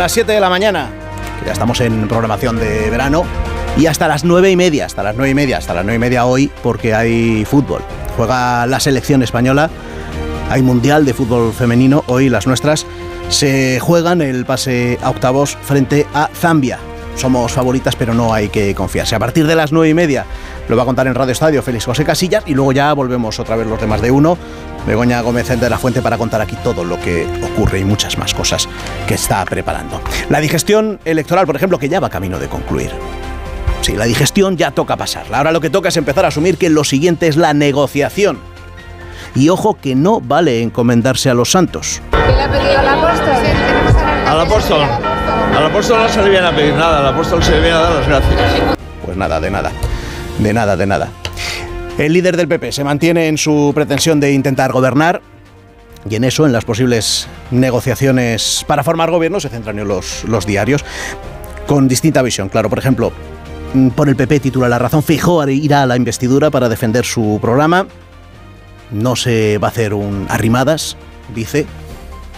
las 7 de la mañana, ya estamos en programación de verano, y hasta las 9 y media, hasta las 9 y media, hasta las 9 y media hoy, porque hay fútbol. Juega la selección española, hay mundial de fútbol femenino, hoy las nuestras se juegan el pase a octavos frente a Zambia. Somos favoritas, pero no hay que confiarse. A partir de las 9 y media lo va a contar en Radio Estadio Félix José Casillas y luego ya volvemos otra vez los demás de uno. Begoña Gómez de la Fuente para contar aquí todo lo que ocurre y muchas más cosas que está preparando. La digestión electoral, por ejemplo, que ya va camino de concluir. Sí, la digestión ya toca pasarla. Ahora lo que toca es empezar a asumir que lo siguiente es la negociación. Y ojo que no vale encomendarse a los santos. ¿Qué le ha pedido al apóstol? Al apóstol. Al apóstol no se le viene a pedir nada, al apóstol se le viene a dar las gracias. Pues nada, de nada. De nada, de nada. El líder del PP se mantiene en su pretensión de intentar gobernar y en eso, en las posibles negociaciones para formar gobierno, se centran los, los diarios con distinta visión. Claro, por ejemplo, mm, por el PP titula La razón, Fijó irá a la investidura para defender su programa. No se va a hacer un arrimadas, dice,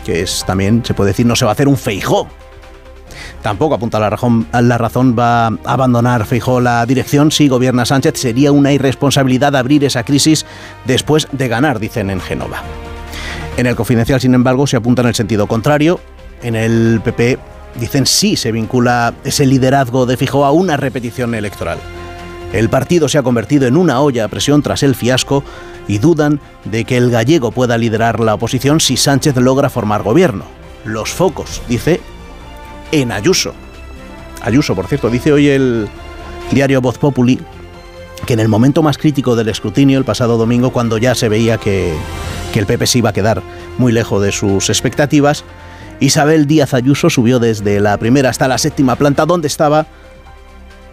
que es también, se puede decir, no se va a hacer un feijó. Tampoco apunta la razón, la razón va a abandonar Feijó la dirección si gobierna Sánchez. Sería una irresponsabilidad abrir esa crisis después de ganar, dicen en Génova. En el confidencial, sin embargo, se apunta en el sentido contrario. En el PP dicen sí se vincula ese liderazgo de Fijó a una repetición electoral. El partido se ha convertido en una olla a presión tras el fiasco y dudan de que el gallego pueda liderar la oposición si Sánchez logra formar gobierno. Los focos, dice, en Ayuso. Ayuso, por cierto, dice hoy el diario Voz Populi que en el momento más crítico del escrutinio, el pasado domingo, cuando ya se veía que, que el PP se iba a quedar muy lejos de sus expectativas, Isabel Díaz Ayuso subió desde la primera hasta la séptima planta donde estaba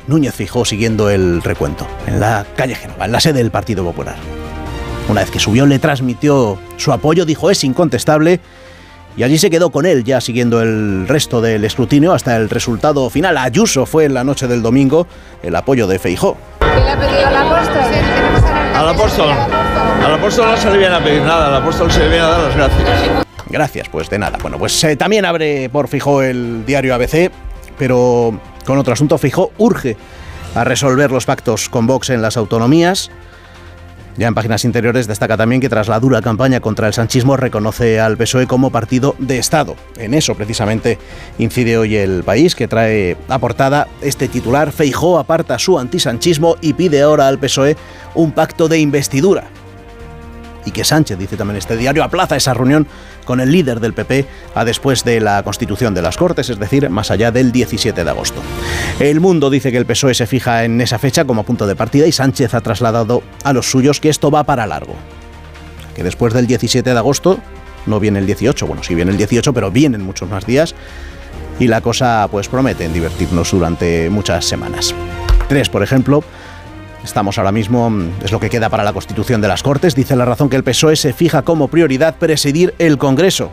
Núñez Fijó siguiendo el recuento, en la calle Genova, en la sede del Partido Popular. Una vez que subió le transmitió su apoyo, dijo es incontestable y allí se quedó con él, ya siguiendo el resto del escrutinio hasta el resultado final. Ayuso fue en la noche del domingo el apoyo de Feijó. ¿Qué le ha pedido al apóstol? Al apóstol. Al apóstol no se le viene a pedir nada, al apóstol se le viene a dar las gracias. Gracias, pues de nada. Bueno, pues eh, también abre por Fijó el diario ABC, pero con otro asunto. Fijó urge a resolver los pactos con Vox en las autonomías. Ya en páginas interiores destaca también que tras la dura campaña contra el sanchismo reconoce al PSOE como partido de Estado. En eso precisamente incide hoy el país, que trae a portada este titular. Feijó aparta su antisanchismo y pide ahora al PSOE un pacto de investidura. Y que Sánchez, dice también este diario, aplaza esa reunión con el líder del PP a después de la constitución de las Cortes, es decir, más allá del 17 de agosto. El Mundo dice que el PSOE se fija en esa fecha como punto de partida y Sánchez ha trasladado a los suyos que esto va para largo. Que después del 17 de agosto no viene el 18, bueno, sí viene el 18, pero vienen muchos más días y la cosa pues promete divertirnos durante muchas semanas. Tres, por ejemplo, Estamos ahora mismo, es lo que queda para la constitución de las Cortes, dice la razón que el PSOE se fija como prioridad presidir el Congreso.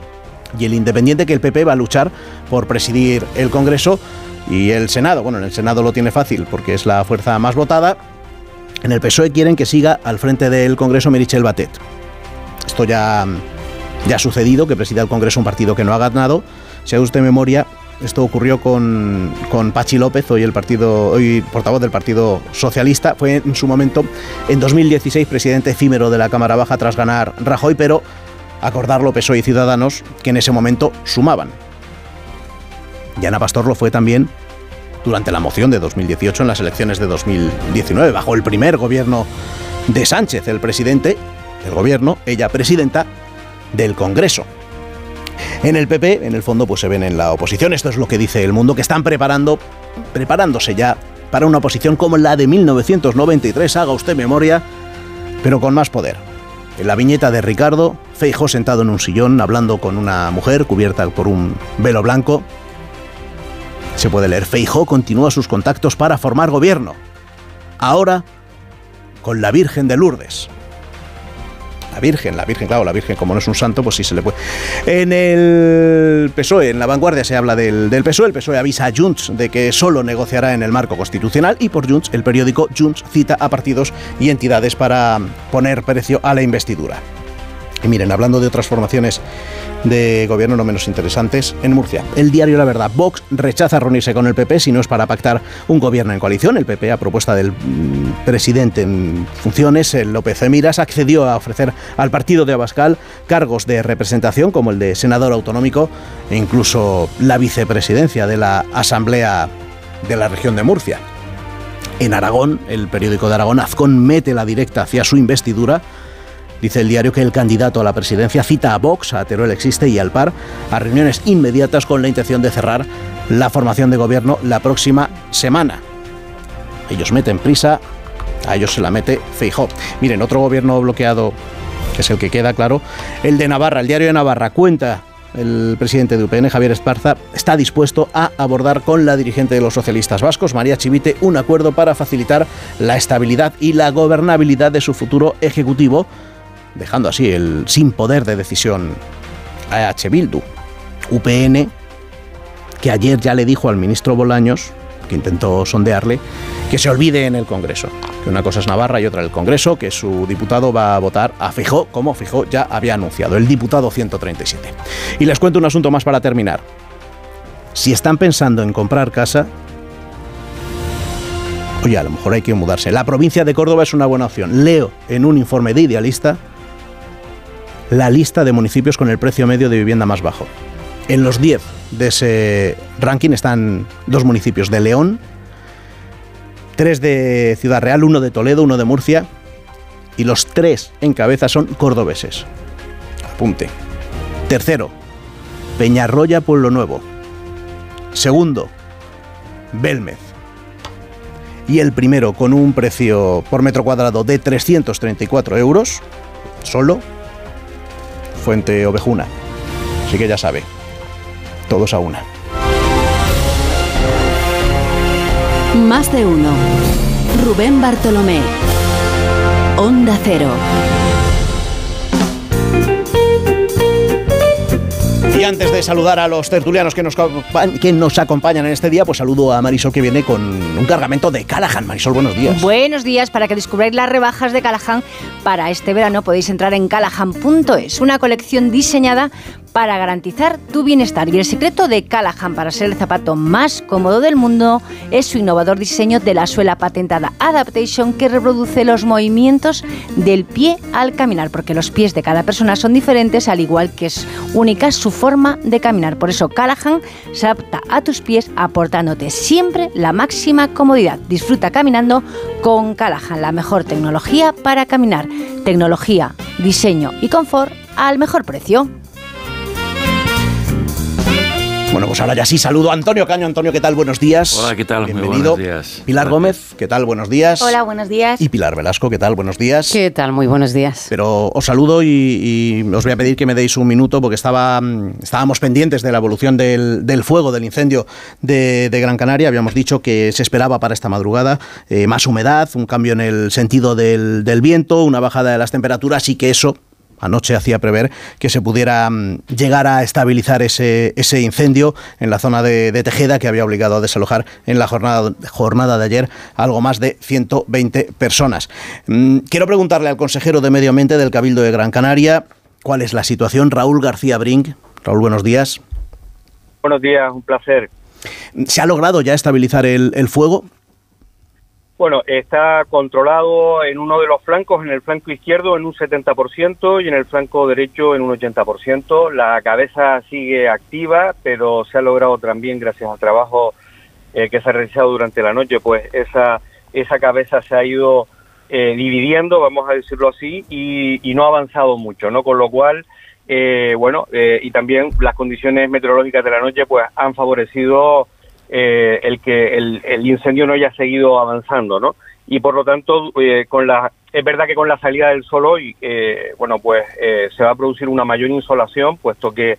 Y el independiente que el PP va a luchar por presidir el Congreso y el Senado. Bueno, en el Senado lo tiene fácil porque es la fuerza más votada. En el PSOE quieren que siga al frente del Congreso Merichel Batet. Esto ya, ya ha sucedido, que presida el Congreso un partido que no ha ganado. Si usted memoria, esto ocurrió con, con, Pachi López, hoy el partido, hoy portavoz del Partido Socialista. Fue en su momento, en 2016, presidente efímero de la Cámara Baja tras ganar Rajoy, pero acordarlo PSOE y Ciudadanos, que en ese momento sumaban. Y Ana Pastor lo fue también durante la moción de 2018 en las elecciones de 2019, bajo el primer gobierno de Sánchez, el presidente del gobierno, ella presidenta del Congreso. En el PP, en el fondo, pues se ven en la oposición. Esto es lo que dice el mundo, que están preparando, preparándose ya para una oposición como la de 1993, haga usted memoria, pero con más poder. En la viñeta de Ricardo, Feijo sentado en un sillón hablando con una mujer cubierta por un velo blanco. Se puede leer, Feijo continúa sus contactos para formar gobierno. Ahora, con la Virgen de Lourdes la Virgen, la Virgen, claro, la Virgen como no es un santo, pues sí se le puede. En el PSOE, en la vanguardia se habla del, PSOE, el PSOE avisa a Junts de que solo negociará en el marco constitucional y por Junts, el periódico Junts cita a partidos y entidades para poner precio a la investidura. Y miren, hablando de otras formaciones de gobierno no menos interesantes, en Murcia, el diario La Verdad, Vox rechaza reunirse con el PP si no es para pactar un gobierno en coalición. El PP, a propuesta del mm, presidente en funciones, el López Miras, accedió a ofrecer al partido de Abascal cargos de representación como el de senador autonómico e incluso la vicepresidencia de la Asamblea de la región de Murcia. En Aragón, el periódico de Aragón, Azcón mete la directa hacia su investidura Dice el diario que el candidato a la presidencia cita a Vox, a Teruel Existe y al PAR a reuniones inmediatas con la intención de cerrar la formación de gobierno la próxima semana. Ellos meten prisa, a ellos se la mete Feijó. Miren, otro gobierno bloqueado, que es el que queda claro, el de Navarra, el diario de Navarra, cuenta el presidente de UPN, Javier Esparza, está dispuesto a abordar con la dirigente de los socialistas vascos, María Chivite, un acuerdo para facilitar la estabilidad y la gobernabilidad de su futuro ejecutivo dejando así el sin poder de decisión a H. Bildu. UPN, que ayer ya le dijo al ministro Bolaños, que intentó sondearle, que se olvide en el Congreso. Que una cosa es Navarra y otra el Congreso, que su diputado va a votar a Fijó, como Fijó ya había anunciado, el diputado 137. Y les cuento un asunto más para terminar. Si están pensando en comprar casa, oye, a lo mejor hay que mudarse. La provincia de Córdoba es una buena opción. Leo en un informe de Idealista la lista de municipios con el precio medio de vivienda más bajo. En los 10 de ese ranking están dos municipios de León, tres de Ciudad Real, uno de Toledo, uno de Murcia, y los tres en cabeza son cordobeses. Apunte. Tercero, Peñarroya, Pueblo Nuevo. Segundo, Belmez. Y el primero, con un precio por metro cuadrado de 334 euros, solo, Fuente Ovejuna. Así que ya sabe, todos a una. Más de uno. Rubén Bartolomé. Onda Cero. Y antes de saludar a los tertulianos que nos, que nos acompañan en este día, pues saludo a Marisol que viene con un cargamento de Callahan. Marisol, buenos días. Buenos días. Para que descubráis las rebajas de Callahan para este verano podéis entrar en callahan.es, una colección diseñada para garantizar tu bienestar. Y el secreto de Callahan para ser el zapato más cómodo del mundo es su innovador diseño de la suela patentada Adaptation que reproduce los movimientos del pie al caminar, porque los pies de cada persona son diferentes, al igual que es única su forma de caminar. Por eso Callahan se adapta a tus pies aportándote siempre la máxima comodidad. Disfruta caminando con Callahan, la mejor tecnología para caminar. Tecnología, diseño y confort al mejor precio. Bueno, pues ahora ya sí saludo a Antonio Caño. Antonio, ¿qué tal? Buenos días. Hola, ¿qué tal? Bienvenido. Muy buenos días. Pilar Gómez, ¿qué tal? Buenos días. Hola, buenos días. Y Pilar Velasco, ¿qué tal? Buenos días. ¿Qué tal? Muy buenos días. Pero os saludo y, y os voy a pedir que me deis un minuto porque estaba, mm, estábamos pendientes de la evolución del, del fuego, del incendio de, de, Gran Canaria. Habíamos dicho que se esperaba para esta madrugada eh, más humedad, un cambio en el sentido del, del viento, una bajada de las temperaturas y que eso anoche hacía prever que se pudiera mm, llegar a estabilizar ese, ese incendio en la zona de, de, Tejeda que había obligado a desalojar en la jornada, jornada de ayer algo más de 120 personas. Mm, quiero preguntarle al consejero de Medio Ambiente del Cabildo de Gran Canaria cuál es la situación. Raúl García Brink. Raúl, buenos días. Buenos días, un placer. ¿Se ha logrado ya estabilizar el, el fuego? Bueno, está controlado en uno de los flancos, en el flanco izquierdo en un 70% y en el flanco derecho en un 80%. La cabeza sigue activa, pero se ha logrado también, gracias al trabajo eh, que se ha realizado durante la noche, pues esa, esa cabeza se ha ido eh, dividiendo, vamos a decirlo así, y, no ha avanzado mucho, ¿no? Con lo cual, eh, bueno, y también las condiciones meteorológicas de la noche, pues han favorecido eh, el que el, incendio no haya seguido avanzando, ¿no? Y por lo tanto, eh, con la es verdad que con la salida del sol hoy, eh, bueno, pues se va a producir una mayor insolación, puesto que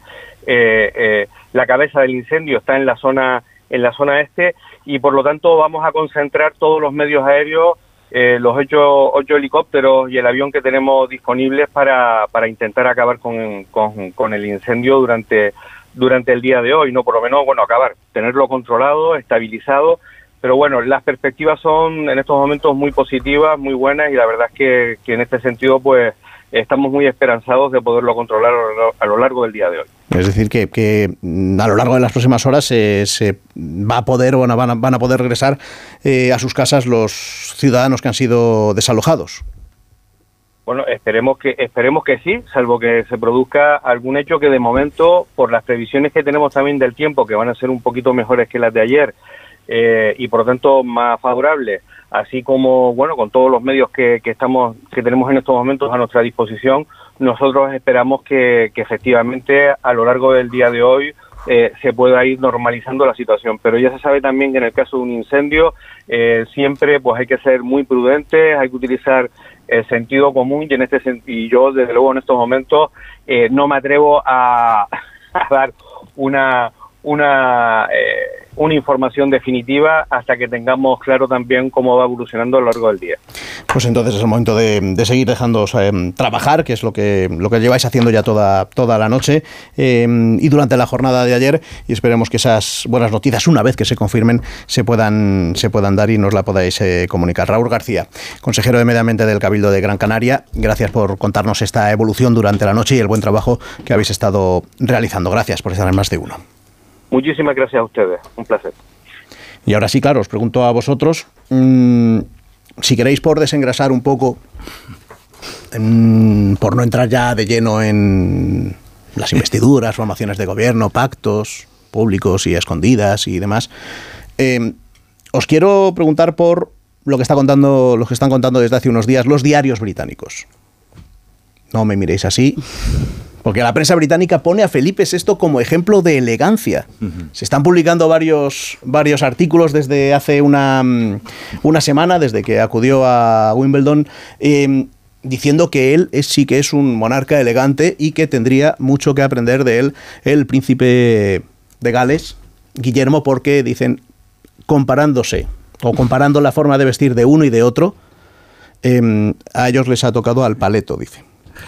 la cabeza del incendio está en la zona en la zona este y por lo tanto vamos a concentrar todos los medios aéreos los ocho, ocho, helicópteros y el avión que tenemos disponibles para, para intentar acabar con, con, con el incendio durante durante el día de hoy, no por lo menos, bueno, acabar, tenerlo controlado, estabilizado, pero bueno, las perspectivas son en estos momentos muy positivas, muy buenas y la verdad es que, en este sentido, pues estamos muy esperanzados de poderlo controlar a lo- largo del día de hoy. Es decir, que, mm, a lo largo de las próximas horas se, se va a poder van a- van a poder regresar eh, a sus casas los ciudadanos que han sido desalojados. Bueno, esperemos que esperemos que sí, salvo que se produzca algún hecho que de momento, por las previsiones que tenemos también del tiempo, que van a ser un poquito mejores que las de ayer eh, y por lo tanto más favorables, así como bueno con todos los medios que, que estamos que tenemos en estos momentos a nuestra disposición, nosotros esperamos que, que efectivamente a lo largo del día de hoy eh, se pueda ir normalizando la situación. Pero ya se sabe también que en el caso de un incendio eh, siempre pues hay que ser muy prudentes, hay que utilizar el sentido común y en este y yo desde luego en estos momentos eh, no me atrevo a, a dar una una eh, una información definitiva hasta que tengamos claro también cómo va evolucionando a lo largo del día. Pues entonces es el momento de, seguir dejándoos eh, trabajar, que es lo que, lo que lleváis haciendo ya toda, toda la noche eh, y durante la jornada de ayer. Y esperemos que esas buenas noticias, una vez que se confirmen, se puedan, se puedan dar y nos la podáis eh, comunicar. Raúl García, consejero de Medio Ambiente del Cabildo de Gran Canaria, gracias por contarnos esta evolución durante la noche y el buen trabajo que habéis estado realizando. Gracias por estar en más de uno. Muchísimas gracias a ustedes, un placer. Y ahora sí, claro, os pregunto a vosotros, mm, si queréis por desengrasar un poco, mm, por no entrar ya de lleno en las investiduras, formaciones de gobierno, pactos públicos y escondidas y demás, eh, os quiero preguntar por lo que está contando, los que están contando desde hace unos días los diarios británicos. No me miréis así. Porque la prensa británica pone a Felipe VI como ejemplo de elegancia. Se están publicando varios, varios artículos desde hace una, mm, una semana, desde que acudió a Wimbledon, eh, diciendo que él es, sí que es un monarca elegante y que tendría mucho que aprender de él el príncipe de Gales, Guillermo, porque dicen, comparándose o comparando la forma de vestir de uno y de otro, eh, a ellos les ha tocado al paleto, dice.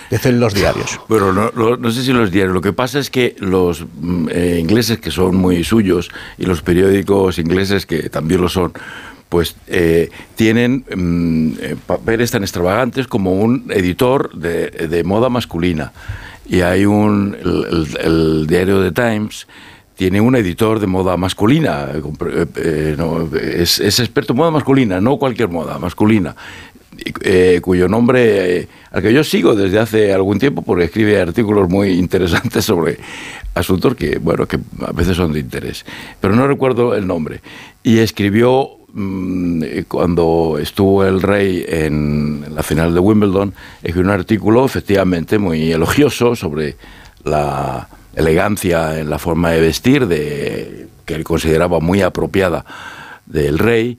Dicen los diarios. Bueno, no, no sé si los diarios. Lo que pasa es que los mm, eh, ingleses, que son muy suyos, y los periódicos ingleses, que también lo son, pues eh, tienen mm, eh, papeles tan extravagantes como un editor de, de moda masculina. Y hay un. El, el- el diario The Times tiene un editor de moda masculina. eh, eh, eh, no, es, es experto en moda masculina, no cualquier moda, masculina eh, cuyo nombre, eh, al que yo sigo desde hace algún tiempo, porque escribe artículos muy interesantes sobre asuntos que, bueno, que a veces son de interés, pero no recuerdo el nombre. Y escribió mm, eh, cuando estuvo el rey en la final de Wimbledon, escribió un artículo efectivamente muy elogioso sobre la elegancia en la forma de vestir de, que él consideraba muy apropiada del rey.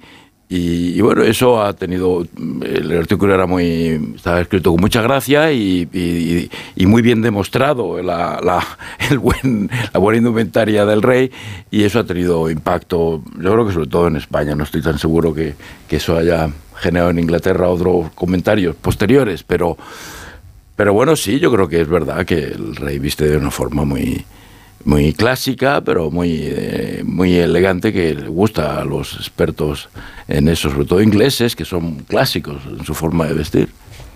Y, y bueno, eso ha tenido. El artículo era muy. Estaba escrito con mucha gracia y, y- y muy bien demostrado la, la- el buen, la buena indumentaria del rey. Y eso ha tenido impacto, yo creo que sobre todo en España. No estoy tan seguro que, eso haya generado en Inglaterra otros comentarios posteriores, pero. Pero bueno, sí, yo creo que es verdad que el rey viste de una forma muy, muy clásica, pero muy, eh, muy elegante, que le gusta a los expertos en eso, sobre todo ingleses, que son clásicos en su forma de vestir.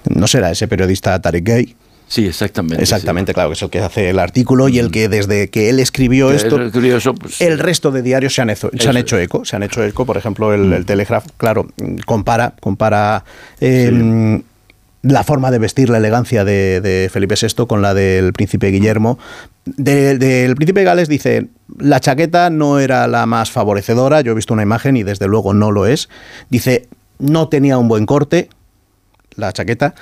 No será ese periodista Tarek Gay. Sí, exactamente. Exactamente, claro, que es el que hace el artículo y el que desde que él escribió Que esto, él escribió eso, pues, el resto de diarios se han, hecho, se han hecho eco. Se han hecho eco, por ejemplo, el, el Telegraph, claro, compara, compara eh, la forma de vestir, la elegancia de, Felipe VI con la del príncipe Guillermo. De- Del príncipe de Gales dice, la chaqueta no era la más favorecedora, yo he visto una imagen y desde luego no lo es. Dice, no tenía un buen corte, la chaqueta.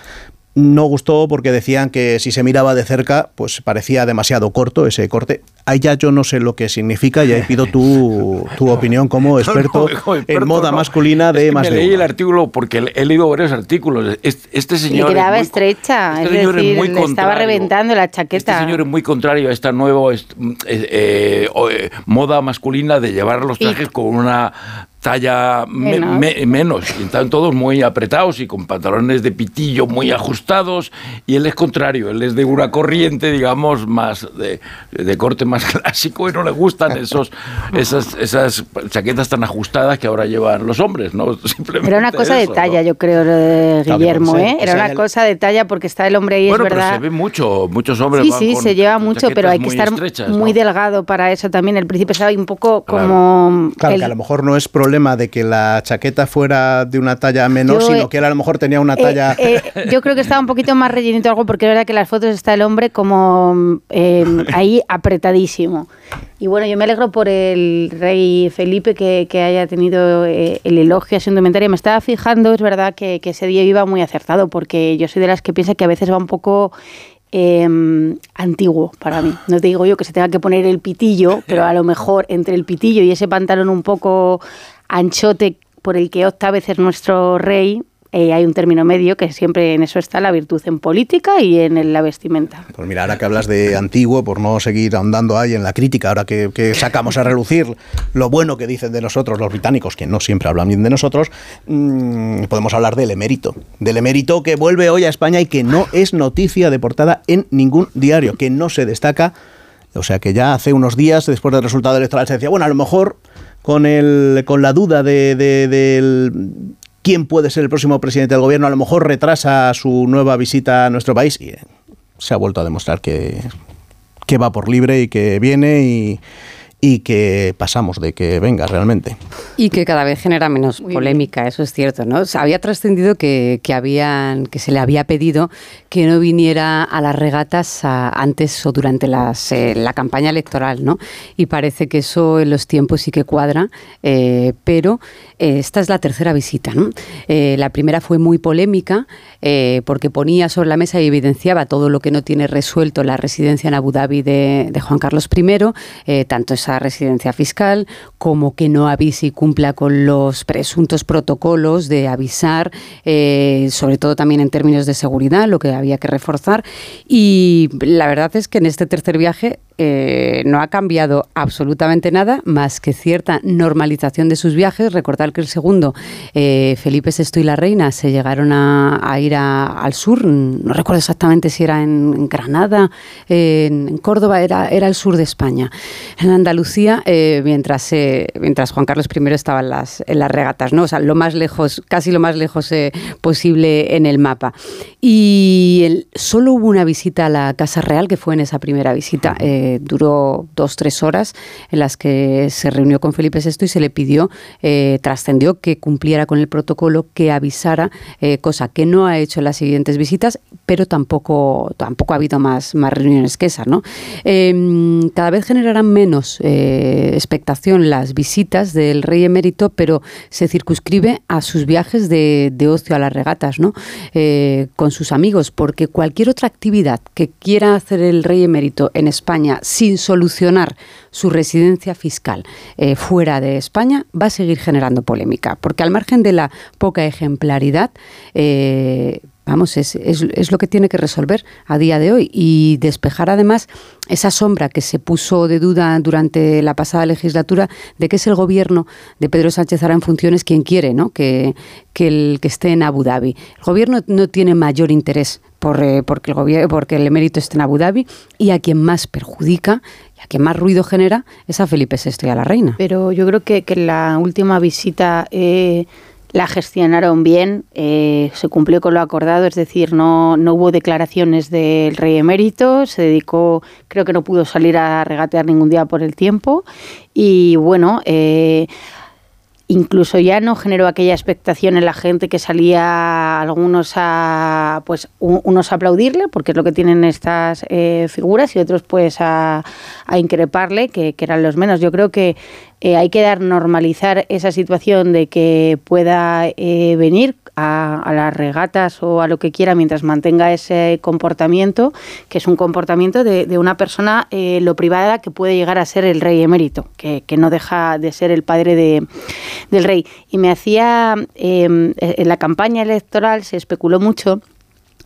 No gustó porque decían que si se miraba de cerca, pues parecía demasiado corto ese corte. Ahí ya yo no sé lo que significa y ahí pido tu, tu opinión como experto, No, no, como experto en moda no. masculina Es de que más me de leí el artículo porque he leído varios artículos. Este, este señor. es quedaba muy- estrecha, este es señor decir, muy le estaba reventando la chaqueta. Este señor es muy contrario a esta nueva est- eh, eh, eh, moda masculina de llevar los Y- trajes con una talla me- Menos. me- menos. Y están todos muy apretados y con pantalones de pitillo muy ajustados. Y él es contrario, él es de una corriente, digamos, más de, de corte más clásico y no le gustan esos, esas, esas chaquetas tan ajustadas que ahora llevan los hombres, ¿no? Simplemente Era una cosa de eso, talla, ¿no? yo creo, lo de Claro, Guillermo, ¿eh? Era sea, una el- cosa de talla porque está el hombre ahí, Bueno, es pero verdad. se ve mucho, muchos hombres Sí, van sí, con- se lleva mucho, pero hay que estar muy estrechas, muy ¿no? delgado para eso también. El príncipe estaba un poco Claro. como... Claro, el- que a lo mejor no es problema de que la chaqueta fuera de una talla menor, Yo, sino eh, que él a lo mejor tenía una Eh, talla... eh, yo creo que estaba un poquito más rellenito algo porque es verdad que en las fotos está el hombre como eh, ahí apretadísimo. Y bueno, yo me alegro por el rey Felipe que, que haya tenido el elogio a su indumentaria. Me estaba fijando, es verdad que, que ese día iba muy acertado porque yo soy de las que piensa que a veces va un poco eh, antiguo para mí. No te digo yo que se tenga que poner el pitillo, pero a lo mejor entre el pitillo y ese pantalón un poco anchote por el que opta a veces nuestro rey, eh, hay un término medio que siempre en eso está la virtud en política y en la vestimenta. Pues mira, ahora que hablas de antiguo, por no seguir ahondando ahí en la crítica, ahora que, que sacamos a relucir lo bueno que dicen de nosotros los británicos, que no siempre hablan bien de nosotros, mm, podemos hablar del emérito. Del emérito que vuelve hoy a España y que no es noticia de portada en ningún diario, que no se destaca. O sea que ya hace unos días, después del resultado electoral, se decía, bueno, a lo mejor con, el, con la duda de, de- del quién puede ser el próximo presidente del gobierno, a lo mejor retrasa su nueva visita a nuestro país. Y, eh, se ha vuelto a demostrar que, que va por libre y que viene y, y que pasamos de que venga realmente. Y que cada vez genera menos polémica, eso es cierto, ¿no? O sea, había trascendido que, que habían, que se le había pedido que no viniera a las regatas a- antes o durante las, eh, la campaña electoral, ¿no? Y parece que eso en los tiempos sí que cuadra, eh, pero eh, esta es la tercera visita, ¿no? Eh, la primera fue muy polémica eh, porque ponía sobre la mesa y evidenciaba todo lo que no tiene resuelto la residencia en Abu Dhabi de, de Juan Carlos I, eh, tanto esa residencia fiscal como que no avise y cumpla con los presuntos protocolos de avisar, eh, sobre todo también en términos de seguridad, lo que había que reforzar. Y la verdad es que en este tercer viaje eh, no ha cambiado absolutamente nada más que cierta normalización de sus viajes. Recordar que el segundo, eh, Felipe VI y la reina, se llegaron a, ir al sur, no recuerdo exactamente si era en, Granada, en, en Córdoba, era, era el sur de España, en Andalucía, eh, mientras, eh, mientras Juan Carlos I estaba en las, en las regatas, ¿no? O sea, lo más lejos, casi lo más lejos eh, posible en el mapa. Y el- solo hubo una visita a la Casa Real, que fue en esa primera visita. Duró dos, tres horas en las que se reunió con Felipe VI y se le pidió, trascendió que cumpliera con el protocolo, que avisara, cosa que no ha hecho en las siguientes visitas, pero tampoco, tampoco ha habido más, más reuniones que esa. ¿no? Eh, cada vez generarán menos expectación las visitas del rey emérito, pero se circunscribe a sus viajes de, de ocio a las regatas, ¿no? Eh, con sus amigos, porque cualquier otra actividad que quiera hacer el rey emérito en España sin solucionar su residencia fiscal eh, fuera de España va a seguir generando polémica, porque al margen de la poca ejemplaridad, eh, Vamos, es, es, es, lo que tiene que resolver a día de hoy y despejar además esa sombra que se puso de duda durante la pasada legislatura de que es el gobierno de Pedro Sánchez ahora en funciones quien quiere ¿no? que, que, el, que esté en Abu Dhabi. El gobierno no tiene mayor interés por, eh, porque, el gobierno, porque el emérito esté en Abu Dhabi y a quien más perjudica a quien más ruido genera es a Felipe VI y a la reina. Pero yo creo que, que la última visita... Eh la gestionaron bien, eh, se cumplió con lo acordado, es decir, no, no hubo declaraciones del rey emérito, se dedicó, creo que no pudo salir a regatear ningún día por el tiempo. Y bueno, eh, incluso ya no generó aquella expectación en la gente que salía algunos a pues unos a aplaudirle porque es lo que tienen estas eh, figuras y otros pues a, a increparle que, que, eran los menos. Yo creo que eh, hay que dar normalizar esa situación de que pueda eh, venir a, a, las regatas o a lo que quiera mientras mantenga ese comportamiento, que es un comportamiento de, de una persona eh, lo privada que puede llegar a ser el rey emérito, que, no deja de ser el padre de, del rey. Y me hacía, eh, en la campaña electoral se especuló mucho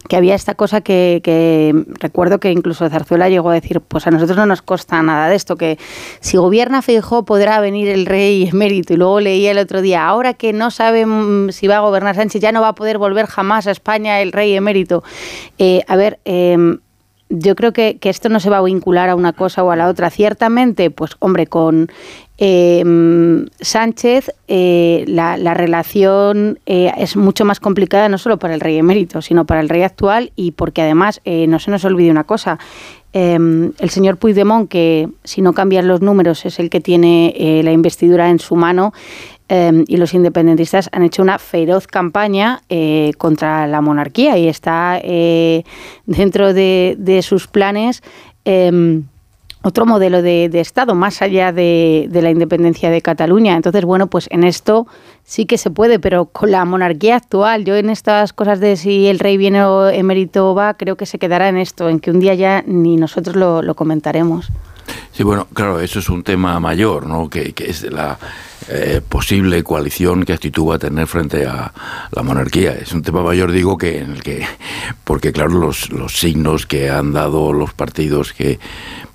que había esta cosa que, recuerdo que incluso Zarzuela llegó a decir, pues a nosotros no nos consta nada de esto, que si gobierna Feijóo podrá venir el rey emérito. Y luego leía el otro día, ahora que no saben si va a gobernar Sánchez, ya no va a poder volver jamás a España el rey emérito. Eh, a ver, eh, yo creo que, que, esto no se va a vincular a una cosa o a la otra. Ciertamente, pues hombre, con eh, Sánchez eh, la, la, relación eh, es mucho más complicada no solo para el rey emérito, sino para el rey actual y porque además eh, no se nos olvide una cosa. Em, el señor Puigdemont, que si no cambian los números es el que tiene la investidura en su mano, eh, y los independentistas han hecho una feroz campaña contra la monarquía y está dentro de, sus planes em, otro modelo de, de, Estado más allá de, de, la independencia de Cataluña. Entonces, bueno, pues en esto sí que se puede, pero con la monarquía actual, yo en estas cosas de si el rey viene o emérito va, creo que se quedará en esto, en que un día ya ni nosotros lo, comentaremos. Sí, bueno, claro, eso es un tema mayor, ¿no? Que, que es la eh, posible coalición que actitud va a tener frente a la monarquía. Es un tema mayor, digo, que en el que, porque claro, los, los signos que han dado los partidos que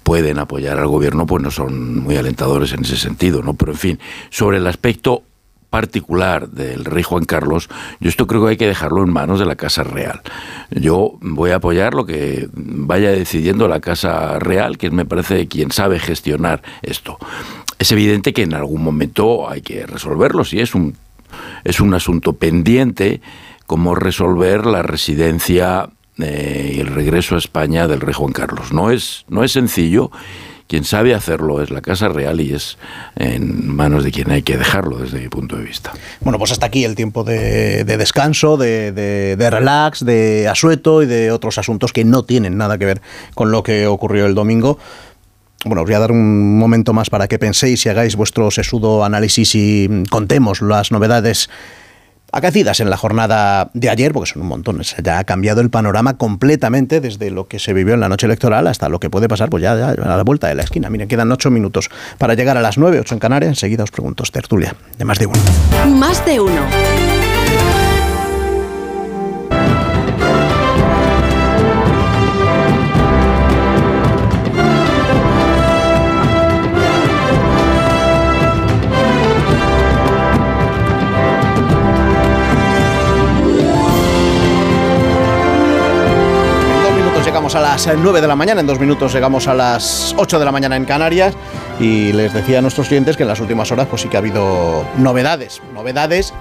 pueden apoyar al gobierno, pues no son muy alentadores en ese sentido, ¿no? Pero en fin, sobre el aspecto particular del rey Juan Carlos, yo esto creo que hay que dejarlo en manos de la Casa Real. Yo voy a apoyar lo que vaya decidiendo la Casa Real, que me parece quien sabe gestionar esto. Es evidente que en algún momento hay que resolverlo, si es un, es un asunto pendiente, como resolver la residencia eh, y el regreso a España del rey Juan Carlos. No es, no es sencillo quien sabe hacerlo es la Casa Real y es en manos de quien hay que dejarlo desde mi punto de vista. Bueno, pues hasta aquí el tiempo de, de descanso, de, de, de, relax, de asueto y de otros asuntos que no tienen nada que ver con lo que ocurrió el domingo. Bueno, os voy a dar un momento más para que penséis y hagáis vuestro sesudo análisis y contemos las novedades acaecidas en la jornada de ayer, porque son un montón, ya ha cambiado el panorama completamente desde lo que se vivió en la noche electoral hasta lo que puede pasar pues ya, ya a la vuelta de la esquina. Miren, quedan ocho minutos para llegar a las nueve, ocho en Canarias. Enseguida os pregunto, tertulia, de más de uno. Más de uno. Las 9 de la mañana, en dos minutos llegamos a las 8 de la mañana en Canarias y les decía a nuestros clientes que en las últimas horas pues sí que ha habido novedades, novedades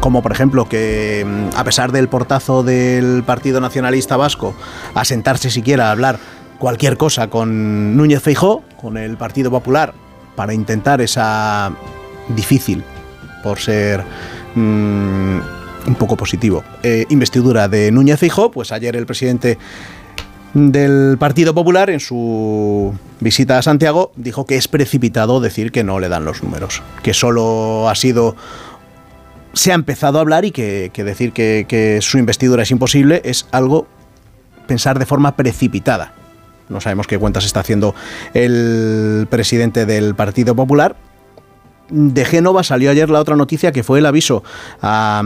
como por ejemplo que mm, a pesar del portazo del Partido Nacionalista Vasco a sentarse siquiera a hablar cualquier cosa con Núñez Feijó, con el Partido Popular, para intentar esa difícil, por ser mmm, un poco positivo, eh, investidura de Núñez Feijó, pues ayer el presidente del Partido Popular en su visita a Santiago dijo que es precipitado decir que no le dan los números, que solo ha sido se ha empezado a hablar y que, decir que, que, su investidura es imposible es algo pensar de forma precipitada. No sabemos qué cuentas está haciendo el presidente del Partido Popular. De Génova salió ayer la otra noticia que fue el aviso a,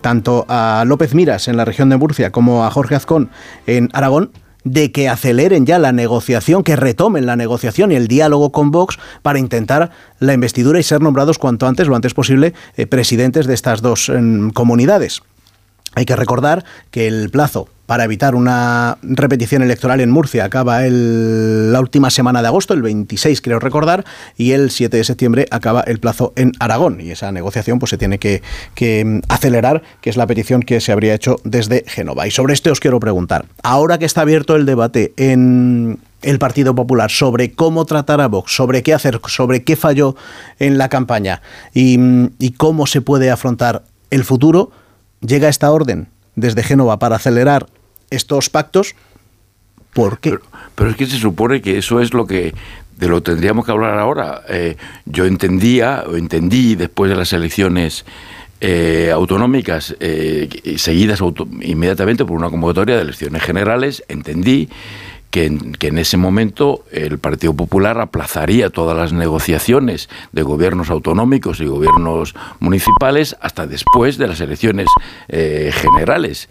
tanto a López Miras en la región de Murcia como a Jorge Azcón en Aragón de que aceleren ya la negociación, que retomen la negociación y el diálogo con Vox para intentar la investidura y ser nombrados cuanto antes, lo antes posible, eh, presidentes de estas dos eh, comunidades. Hay que recordar que el plazo para evitar una repetición electoral en Murcia acaba el, la última semana de agosto, el 26 creo recordar, y el 7 de septiembre acaba el plazo en Aragón. Y esa negociación pues se tiene que, que acelerar, que es la petición que se habría hecho desde Génova. Y sobre esto os quiero preguntar, ahora que está abierto el debate en el Partido Popular sobre cómo tratar a Vox, sobre qué hacer, sobre qué falló en la campaña y, y cómo se puede afrontar el futuro, llega esta orden desde Génova para acelerar estos pactos. ¿Por qué? Pero, es que se supone que eso es lo que de lo tendríamos que hablar ahora. Eh, yo entendía o entendí después de las elecciones eh, autonómicas eh, seguidas auto inmediatamente por una convocatoria de elecciones generales, entendí que en, ese momento el Partido Popular aplazaría todas las negociaciones de gobiernos autonómicos y gobiernos municipales hasta después de las elecciones eh, generales.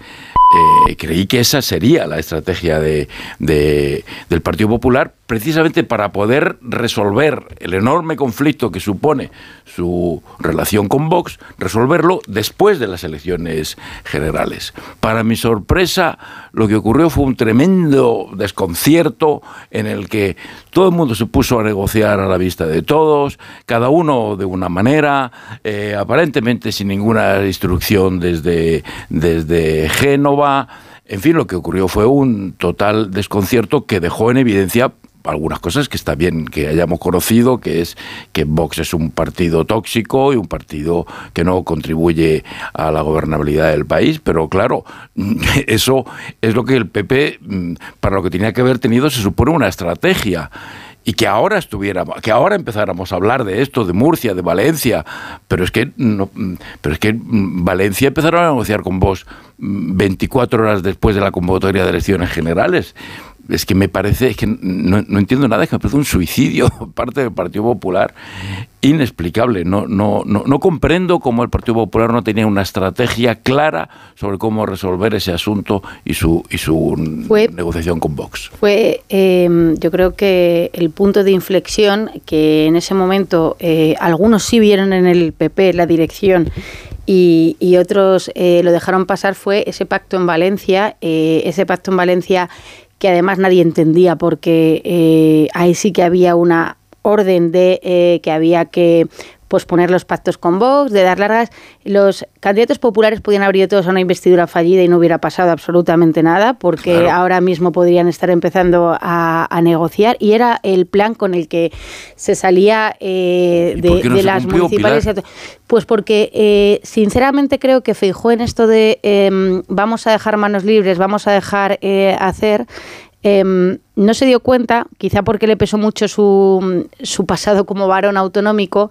Eh, creí que esa sería la estrategia de- del Partido Popular, precisamente para poder resolver el enorme conflicto que supone su relación con Vox, resolverlo después de las elecciones generales. Para mi sorpresa, lo que ocurrió fue un tremendo desconcierto en el que todo el mundo se puso a negociar a la vista de todos, cada uno de una manera, eh, aparentemente sin ninguna instrucción desde, desde Génova. En fin, lo que ocurrió fue un total desconcierto que dejó en evidencia algunas cosas que está bien que hayamos conocido, que es que Vox es un partido tóxico y un partido que no contribuye a la gobernabilidad del país, pero claro, eso es lo que el PP, mm, para lo que tenía que haber tenido, se supone una estrategia. Y que ahora estuviéramos, que ahora empezáramos a hablar de esto, de Murcia, de Valencia, pero es que no, mm, pero es que mm, Valencia empezaron a negociar con vos 24 horas después de la convocatoria de elecciones generales. Es que me parece, es que no, no entiendo nada, es que me parece un suicidio por parte del Partido Popular inexplicable. No, no, no, no comprendo cómo el Partido Popular no tenía una estrategia clara sobre cómo resolver ese asunto y su, y su Fue- negociación con Vox. Fue, eh, yo creo que el punto de inflexión que en ese momento eh, algunos sí vieron en el PP la dirección y, y otros eh, lo dejaron pasar fue ese pacto en Valencia, eh, ese pacto en Valencia que además nadie entendía porque eh, ahí sí que había una orden de eh, que había que posponer los pactos con Vox, de dar largas. Los candidatos populares podían haber ido todos a una investidura fallida y no hubiera pasado absolutamente nada, porque Claro. ahora mismo podrían estar empezando a, a negociar. Y era el plan con el que se salía eh, ¿Y de, por qué no de se las cumplió, municipales. Pilar? Pues porque, eh, sinceramente, creo que Feijó en esto de em, vamos a dejar manos libres, vamos a dejar eh, hacer. em, no se dio cuenta, quizá porque le pesó mucho su, su pasado como varón autonómico,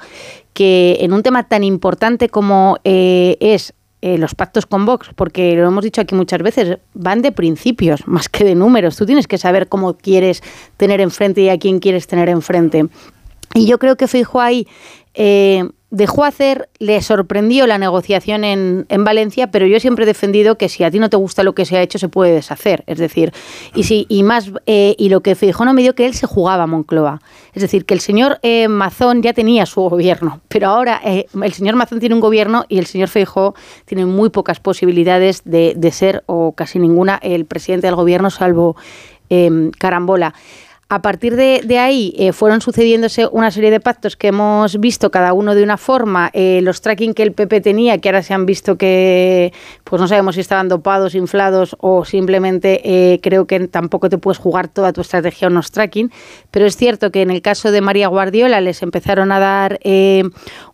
que en un tema tan importante como eh, es eh, los pactos con Vox, porque lo hemos dicho aquí muchas veces, van de principios más que de números. Tú tienes que saber cómo quieres tener enfrente y a quién quieres tener enfrente. Y yo creo que Feijóo ahí eh, dejó hacer, le sorprendió la negociación en, en Valencia, pero yo siempre he defendido que si a ti no te gusta lo que se ha hecho, se puede deshacer. Es decir, y si y más eh, y lo que Feijóo no me dio que él se jugaba a Moncloa. Es decir, que el señor eh, Mazón ya tenía su gobierno, pero ahora eh, el señor Mazón tiene un gobierno y el señor Feijóo tiene muy pocas posibilidades de, de ser, o casi ninguna, el presidente del gobierno, salvo eh, Carambola. A partir de, de ahí eh, fueron sucediéndose una serie de pactos que hemos visto cada uno de una forma, eh, los tracking que el PP tenía, que ahora se han visto que pues no sabemos si estaban dopados, inflados o simplemente eh, creo que tampoco te puedes jugar toda tu estrategia a unos tracking, pero es cierto que en el caso de María Guardiola les empezaron a dar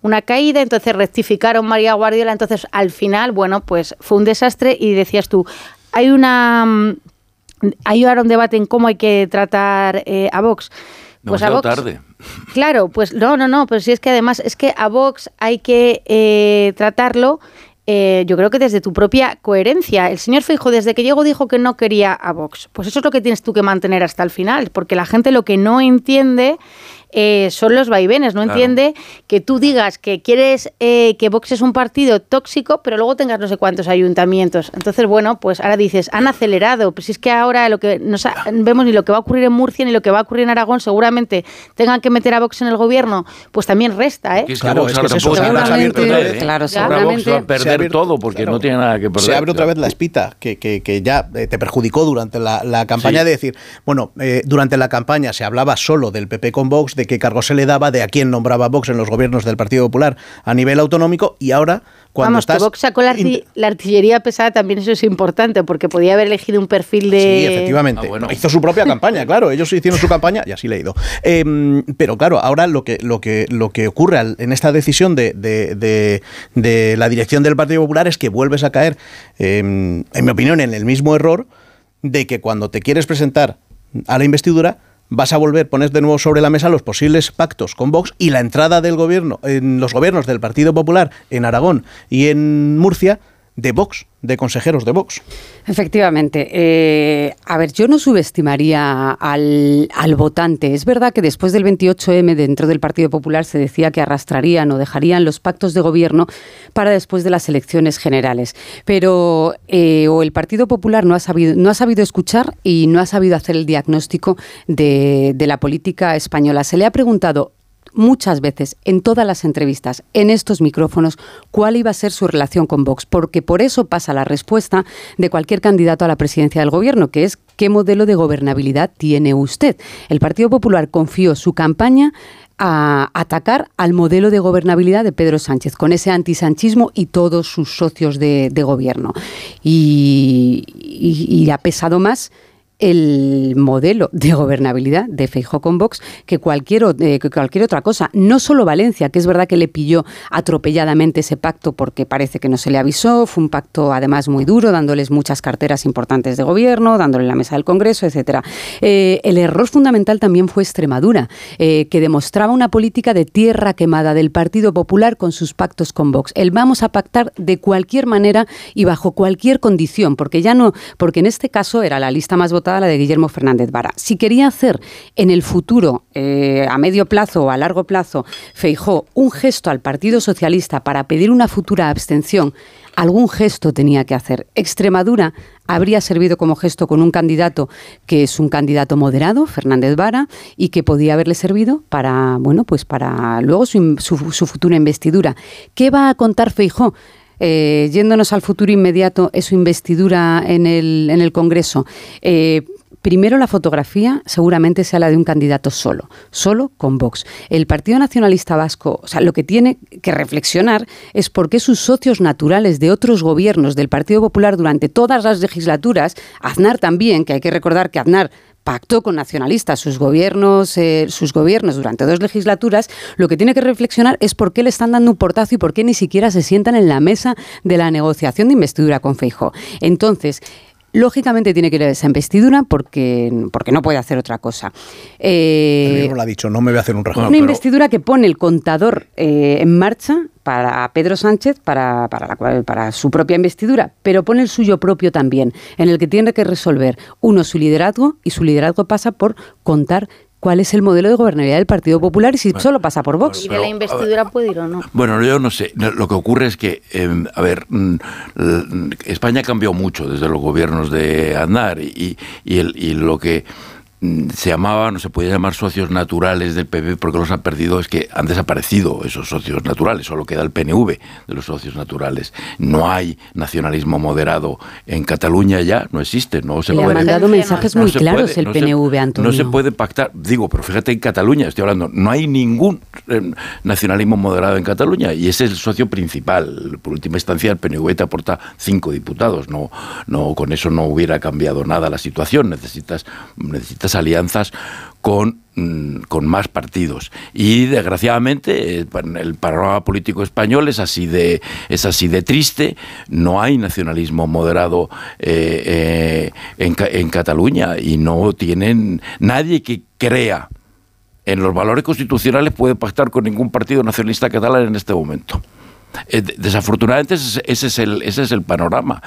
una caída, entonces rectificaron María Guardiola, entonces al final, bueno, pues fue un desastre y decías tú, hay una... hay ahora un debate en cómo hay que tratar eh, a Vox. Pues a Vox, tarde. Claro, pues no, no, no, pues si es que además es que a Vox hay que eh, tratarlo. eh, yo creo que desde tu propia coherencia. El señor Feijo desde que llegó dijo que no quería a Vox. Pues eso es lo que tienes tú que mantener hasta el final, porque la gente lo que no entiende eh, son los vaivenes, no Claro. entiende que tú digas que quieres eh, que Vox es un partido tóxico, pero luego tengas no sé cuántos ayuntamientos. Entonces, bueno, pues ahora dices, han acelerado, pues si es que ahora lo que no vemos ni lo que va a ocurrir en Murcia ni lo que va a ocurrir en Aragón, seguramente tengan que meter a Vox en el gobierno, pues también resta, ¿eh? Que Claro, Vox es que se abre ¿eh? claro, Vox va a seguramente perder abierto- todo porque claro, no tiene nada que perder. Se abre otra vez la espita que, que- que ya eh, te perjudicó durante la, la campaña Sí. de decir, bueno, eh, durante la campaña se hablaba solo del PP con Vox, de qué cargo se le daba, de a quién nombraba Vox en los gobiernos del Partido Popular a nivel autonómico y ahora cuando Vamos, que estás... Vox sacó la, arti- int- la artillería pesada, también eso es importante, porque podía haber elegido un perfil de... Sí, efectivamente. Ah, bueno. Hizo su propia campaña, claro. Ellos hicieron su campaña y así le he ido. Em, pero claro, ahora lo que, lo que, lo que ocurre al- en esta decisión de, de- de- de la dirección del Partido Popular es que vuelves a caer, em, en mi opinión, en el mismo error de que cuando te quieres presentar a la investidura vas a volver, pones de nuevo sobre la mesa los posibles pactos con Vox y la entrada del gobierno, en los gobiernos del Partido Popular en Aragón y en Murcia de Vox, de consejeros de Vox. Efectivamente. Eh, a ver, yo no subestimaría al, al, votante. Es verdad que después del 28M dentro del Partido Popular se decía que arrastrarían o dejarían los pactos de gobierno para después de las elecciones generales. Pero eh, o el Partido Popular no ha, sabido, no ha sabido escuchar y no ha sabido hacer el diagnóstico de, de la política española. Se le ha preguntado muchas veces en todas las entrevistas, en estos micrófonos, cuál iba a ser su relación con Vox, porque por eso pasa la respuesta de cualquier candidato a la presidencia del gobierno, que es ¿qué modelo de gobernabilidad tiene usted? El Partido Popular confió su campaña a atacar al modelo de gobernabilidad de Pedro Sánchez, con ese antisanchismo y todos sus socios de, gobierno. Y, y ha pesado más el modelo de gobernabilidad de Feijóo con Vox que cualquier, eh, que cualquier otra cosa. No solo Valencia, que es verdad que le pilló atropelladamente ese pacto porque parece que no se le avisó, fue un pacto además muy duro, dándoles muchas carteras importantes de gobierno, dándole la mesa del Congreso, etcétera. Eh, el error fundamental también fue Extremadura, eh, que demostraba una política de tierra quemada del Partido Popular con sus pactos con Vox. El vamos a pactar de cualquier manera y bajo cualquier condición, porque ya no, porque en este caso era la lista más votada la de Guillermo Fernández Vara. Si quería hacer en el futuro, eh, a medio plazo o a largo plazo, Feijó un gesto al Partido Socialista para pedir una futura abstención, algún gesto tenía que hacer. Extremadura habría servido como gesto con un candidato que es un candidato moderado, Fernández Vara, y que podía haberle servido para, bueno, pues para luego su, su futura investidura. ¿Qué va a contar Feijó? Eh, yéndonos al futuro inmediato, es su investidura en el, en el Congreso. Eh, primero la fotografía seguramente sea la de un candidato solo, solo con Vox. El Partido Nacionalista Vasco, o sea, lo que tiene que reflexionar es por qué sus socios naturales de otros gobiernos del Partido Popular durante todas las legislaturas, Aznar también, que hay que recordar que Aznar pactó con nacionalistas sus gobiernos, eh, sus gobiernos durante dos legislaturas, lo que tiene que reflexionar es por qué le están dando un portazo y por qué ni siquiera se sientan en la mesa de la negociación de investidura con Feijóo. Entonces, Lógicamente tiene que ir a esa investidura porque, porque no puede hacer otra cosa. Eh, lo ha dicho, no me voy a hacer un Una investidura que pone el contador eh, en marcha para Pedro Sánchez, para, para, la, para su propia investidura, pero pone el suyo propio también, en el que tiene que resolver, uno, su liderazgo, y su liderazgo pasa por contar cuál es el modelo de gobernabilidad del Partido Popular y si solo pasa por Vox. ¿Y de la investidura puede ir o no? Bueno, yo no sé. Lo que ocurre es que, em, a ver, mm, España cambió mucho desde los gobiernos de Aznar y, y, el, y lo que Mm, se llamaba, no se podía llamar socios naturales del PP porque los han perdido, es que han desaparecido esos socios naturales, solo queda el PNV de los socios naturales. No hay nacionalismo moderado en Cataluña ya, no existe, no se Le puede. han mandado mensajes muy claros el PNV, Antonio. No se puede pactar, digo, pero fíjate en Cataluña, estoy hablando, no hay ningún eh, nacionalismo moderado en Cataluña y ese es el socio principal. Por última instancia, el PNV te aporta cinco diputados, no, no, con eso no hubiera cambiado nada la situación, necesitas, necesitas alianzas con, mm, con más partidos. Y desgraciadamente eh, el panorama político español es así de, es así de triste. No hay nacionalismo moderado eh, eh, en, Cataluña y no tienen nadie que crea en los valores constitucionales puede pactar con ningún partido nacionalista catalán en este momento. desafortunadamente ese, es el, ese es el panorama.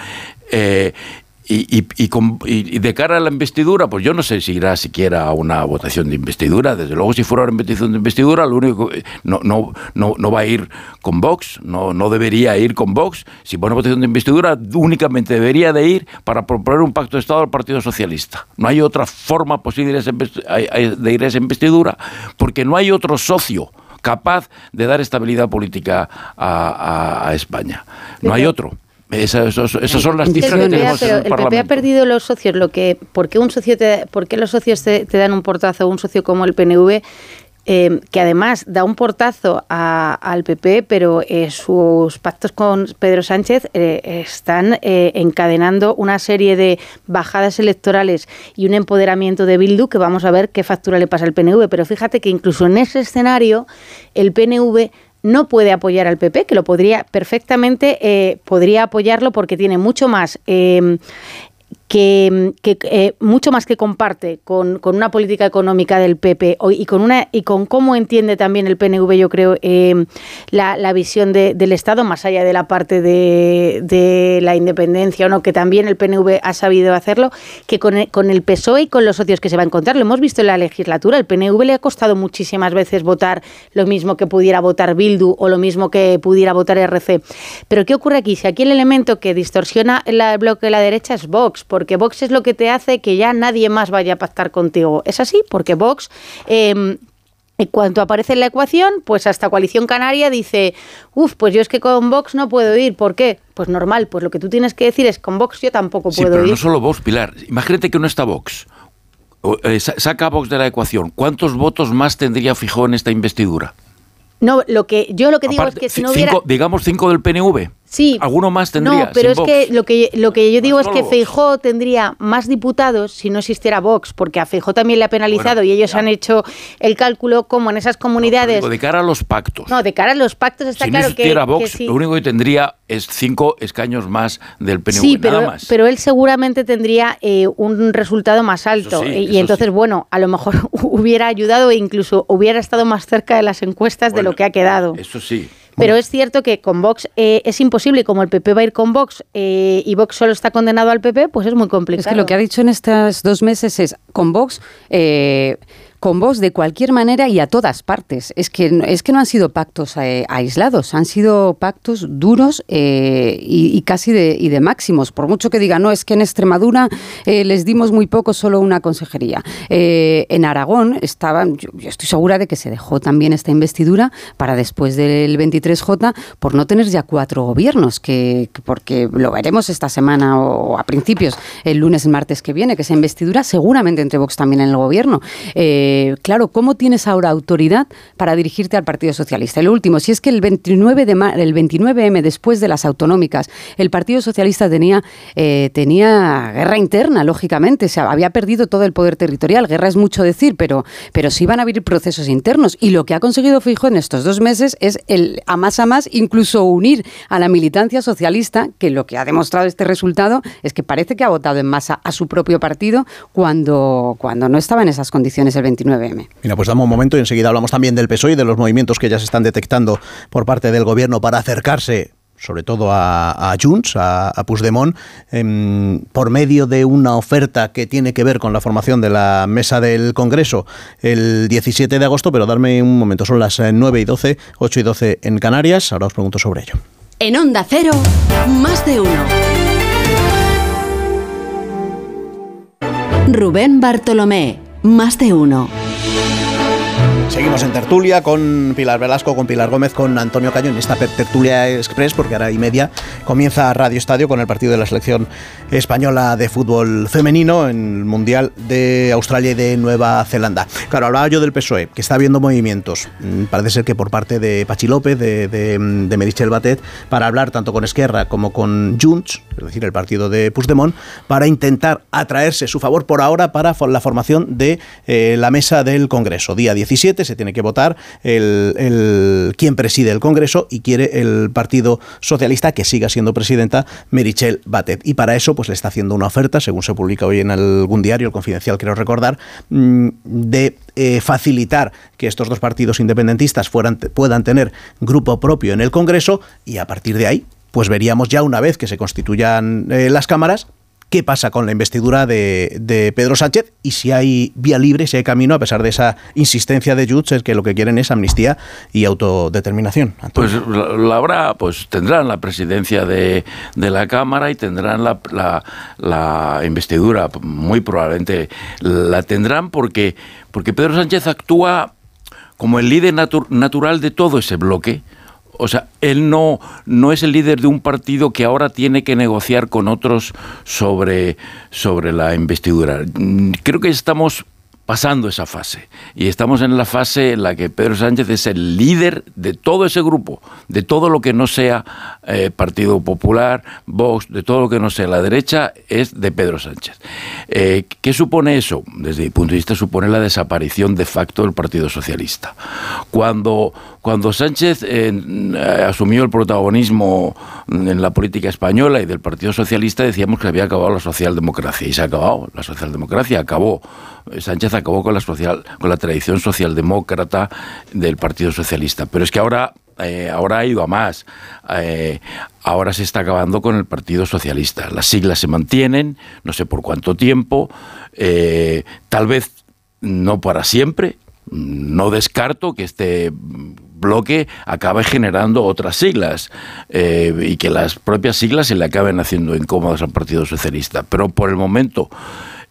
Y, y, de cara a la investidura, pues yo no sé si irá siquiera a una votación de investidura. Desde luego, si fuera una votación de investidura, lo único no, no, no, no va a ir con Vox, no, no debería ir con Vox. Si fuera una votación de investidura, únicamente debería de ir para proponer un pacto de Estado al Partido Socialista. No hay otra forma posible de ir a esa investidura, porque no hay otro socio capaz de dar estabilidad política a, a España. No hay otro. Esas, son las diferencias. el PP ha perdido los socios. Lo que, ¿por, qué un socio ¿Por qué los socios te, dan un portazo? Un socio como el PNV eh, que además da un portazo al PP, pero eh, sus pactos con Pedro Sánchez eh, están encadenando una serie de bajadas electorales y un empoderamiento de Bildu que vamos a ver qué factura le pasa al PNV. Pero fíjate que incluso en ese escenario el PNV no puede apoyar al PP, que lo podría perfectamente, eh, podría apoyarlo porque tiene mucho más eh, que, que, eh, mucho más que comparte con, con, una política económica del PP y con, una, y con cómo entiende también el PNV, yo creo, eh, la, la, visión de, del Estado, más allá de la parte de, de, la independencia o no, que también el PNV ha sabido hacerlo, que con el, con el PSOE y con los socios que se va a encontrar. Lo hemos visto en la legislatura. El PNV le ha costado muchísimas veces votar lo mismo que pudiera votar Bildu o lo mismo que pudiera votar RC. Pero ¿qué ocurre aquí? Si aquí el elemento que distorsiona el bloque de la derecha es Vox, porque Vox es lo que te hace que ya nadie más vaya a pactar contigo. Es así, porque Vox... Eh, en cuanto aparece en la ecuación, pues hasta Coalición Canaria dice, uff, pues yo es que con Vox no puedo ir. ¿Por qué? Pues normal, pues lo que tú tienes que decir es, con Vox yo tampoco sí, puedo pero ir. no solo Vox, Pilar. Imagínate que no está Vox. Eh, saca a Vox de la ecuación. ¿Cuántos votos más tendría Fijó en esta investidura? No, lo que yo lo que digo Aparte, es que si no cinco, hubiera... digamos cinco del PNV. Sí. ¿Alguno más tendría? No, pero es Vox? que lo que lo que yo digo No es que. Feijó tendría más diputados si no existiera Vox, porque a Feijó también le ha penalizado Bueno, y ellos ya. han hecho el cálculo como en esas comunidades. Digo, de cara a los pactos. No, de cara a los pactos está si no claro que, existiera que Vox, sí. lo único que tendría es cinco escaños más del PNV, Sí, pero, nada más. pero él seguramente tendría eh, un resultado más alto. sí, Eh, y entonces, sí. bueno, a lo mejor hubiera ayudado e incluso hubiera estado más cerca de las encuestas de lo que ha quedado. Eso sí. Pero es cierto que con Vox eh, es imposible, y como el PP va a ir con Vox eh, y Vox solo está condenado al PP, pues es muy complicado. Es que lo que ha dicho en estos dos meses es con Vox. eh, con Vox de cualquier manera y a todas partes. Es que, es que no han sido pactos eh, aislados, han sido pactos duros eh, y, casi de, y de máximos. Por mucho que digan, no, es que en Extremadura eh, les dimos muy poco, solo una consejería. En Aragón estaban, yo, estoy segura de que se dejó también esta investidura para después del 23J por no tener ya cuatro gobiernos, que, que porque lo veremos esta semana o a principios, el lunes, el martes que viene, que esa investidura seguramente entre Vox también en el gobierno. Claro, ¿cómo tienes ahora autoridad para dirigirte al Partido Socialista? Lo último, si es que el 29 de el 29M después de las autonómicas, el Partido Socialista tenía eh, tenía guerra interna, lógicamente, o sea, había perdido todo el poder territorial. Guerra es mucho decir, pero pero sí van a haber procesos internos y lo que ha conseguido Fijo en estos dos meses es el a más a más incluso unir a la militancia socialista, que lo que ha demostrado este resultado es que parece que ha votado en masa a su propio partido cuando cuando no estaba en esas condiciones el 29M. Mira, pues damos un momento y enseguida hablamos también del PSOE y de los movimientos que ya se están detectando por parte del gobierno para acercarse sobre todo a, a Junts, a, a Puigdemont, em, por medio de una oferta que tiene que ver con la formación de la mesa del Congreso el 17 de agosto, pero darme un momento, son las eh, 9 y 12, 8 y 12 en Canarias, ahora os pregunto sobre ello. En Onda Cero, más de uno. Rubén Bartolomé, más de uno. Seguimos en tertulia con Pilar Velasco, con Pilar Gómez, con Antonio Caño en esta tertulia express, porque ahora y media comienza Radio Estadio con el partido de la selección española de fútbol femenino en el Mundial de Australia y de Nueva Zelanda. Claro, hablaba yo del PSOE, que está habiendo movimientos, mm, parece ser que por parte de Pachi López, de, de, de Batet, para hablar tanto con Esquerra como con Junts, es decir, el partido de Puigdemont, para intentar atraerse su favor por ahora para la formación de eh, la mesa del Congreso. Día 17 se tiene que votar el, quién preside el Congreso y quiere el Partido Socialista que siga siendo presidenta Meritxell Batet. Y para eso pues le está haciendo una oferta, según se publica hoy en algún diario, el Confidencial creo recordar, mm, de eh, facilitar que estos dos partidos independentistas fueran, puedan tener grupo propio en el Congreso y a partir de ahí pues veríamos ya una vez que se constituyan eh, las cámaras qué pasa con la investidura de, de Pedro Sánchez y si hay vía libre, si hay camino, a pesar de esa insistencia de Jutz, que lo que quieren es amnistía y autodeterminación. Pues la, habrá, pues tendrán la presidencia de, de la Cámara y tendrán la, la, la investidura, muy probablemente la tendrán porque, porque Pedro Sánchez actúa como el líder natu- natural de todo ese bloque. O sea, él no, no es el líder de un partido que ahora tiene que negociar con otros sobre, sobre la investidura. Creo que estamos pasando esa fase. Y estamos en la fase en la que Pedro Sánchez es el líder de todo ese grupo, de todo lo que no sea eh, Partido Popular, Vox, de todo lo que no sea la derecha, es de Pedro Sánchez. Eh, ¿Qué supone eso? Desde mi punto de vista supone la desaparición de facto del Partido Socialista. Cuando, cuando Sánchez eh, asumió el protagonismo en la política española y del Partido Socialista, decíamos que había acabado la socialdemocracia. Y se ha acabado. La socialdemocracia acabó. Sánchez acabó con la, social, con la tradición socialdemócrata del Partido Socialista. Pero es que ahora, eh, ahora ha ido a más. Eh, ahora se está acabando con el Partido Socialista. Las siglas se mantienen, no sé por cuánto tiempo, eh, tal vez no para siempre. No descarto que este bloque acabe generando otras siglas y que las propias siglas se le acaben haciendo incómodas al Partido Socialista. Pero por el momento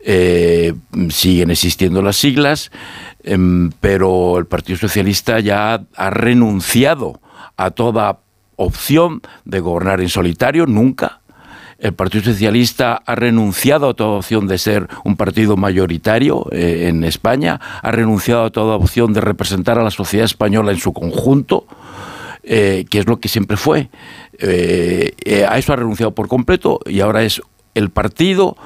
eh, siguen existiendo las siglas, em, pero el Partido Socialista ya ha renunciado a toda opción de gobernar en solitario, nunca. El Partido Socialista ha renunciado a toda opción de ser un partido mayoritario eh, en España, ha renunciado a toda opción de representar a la sociedad española en su conjunto, eh, que es lo que siempre fue. a eso ha renunciado por completo y ahora es el partido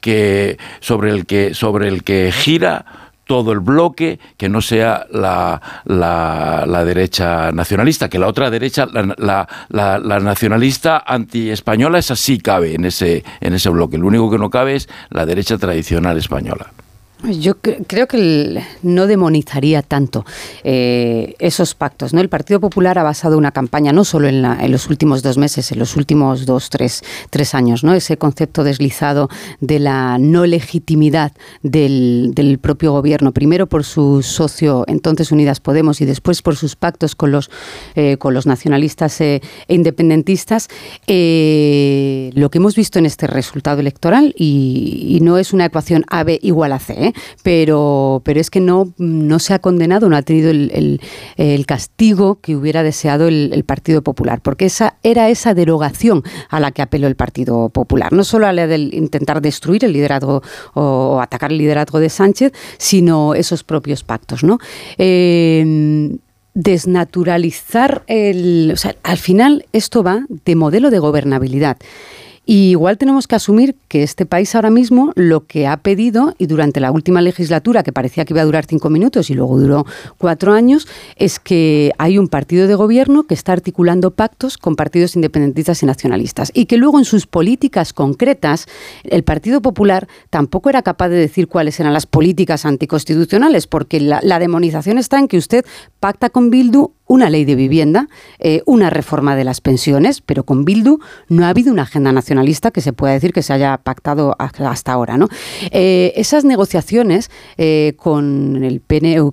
que sobre el que sobre el que gira todo el bloque que no sea la, la, derecha nacionalista, que la otra derecha, la, la, la nacionalista anti-española, esa sí cabe en ese, en ese bloque. Lo único que no cabe es la derecha tradicional española. Yo creo que no demonizaría tanto eh, esos pactos. ¿no? El Partido Popular ha basado una campaña no solo en, los últimos dos meses, en los últimos dos, tres, tres años, ¿no? ese concepto deslizado de la no legitimidad del, propio gobierno, primero por su socio entonces Unidas Podemos y después por sus pactos con los, eh, con los nacionalistas eh, e independentistas. lo que hemos visto en este resultado electoral, y, y no es una ecuación AB igual a C, pero, pero es que no, no se ha condenado, no ha tenido el, castigo que hubiera deseado el, Partido Popular, porque esa era esa derogación a la que apeló el Partido Popular, no solo a la de intentar destruir el liderazgo o, atacar el liderazgo de Sánchez, sino esos propios pactos, ¿no? Eh, desnaturalizar el... O sea, al final esto va de modelo de gobernabilidad. Y igual tenemos que asumir que este país ahora mismo lo que ha pedido, y durante la última legislatura, que parecía que iba a durar cinco minutos y luego duró cuatro años, es que hay un partido de gobierno que está articulando pactos con partidos independentistas y nacionalistas. Y que luego en sus políticas concretas, el Partido Popular tampoco era capaz de decir cuáles eran las políticas anticonstitucionales, porque la, la demonización está en que usted pacta con Bildu una ley de vivienda, eh, una reforma de las pensiones, pero con Bildu no ha habido una agenda nacionalista que se pueda decir que se haya pactado hasta ahora. ¿no? Eh, esas negociaciones eh, con, el PNV,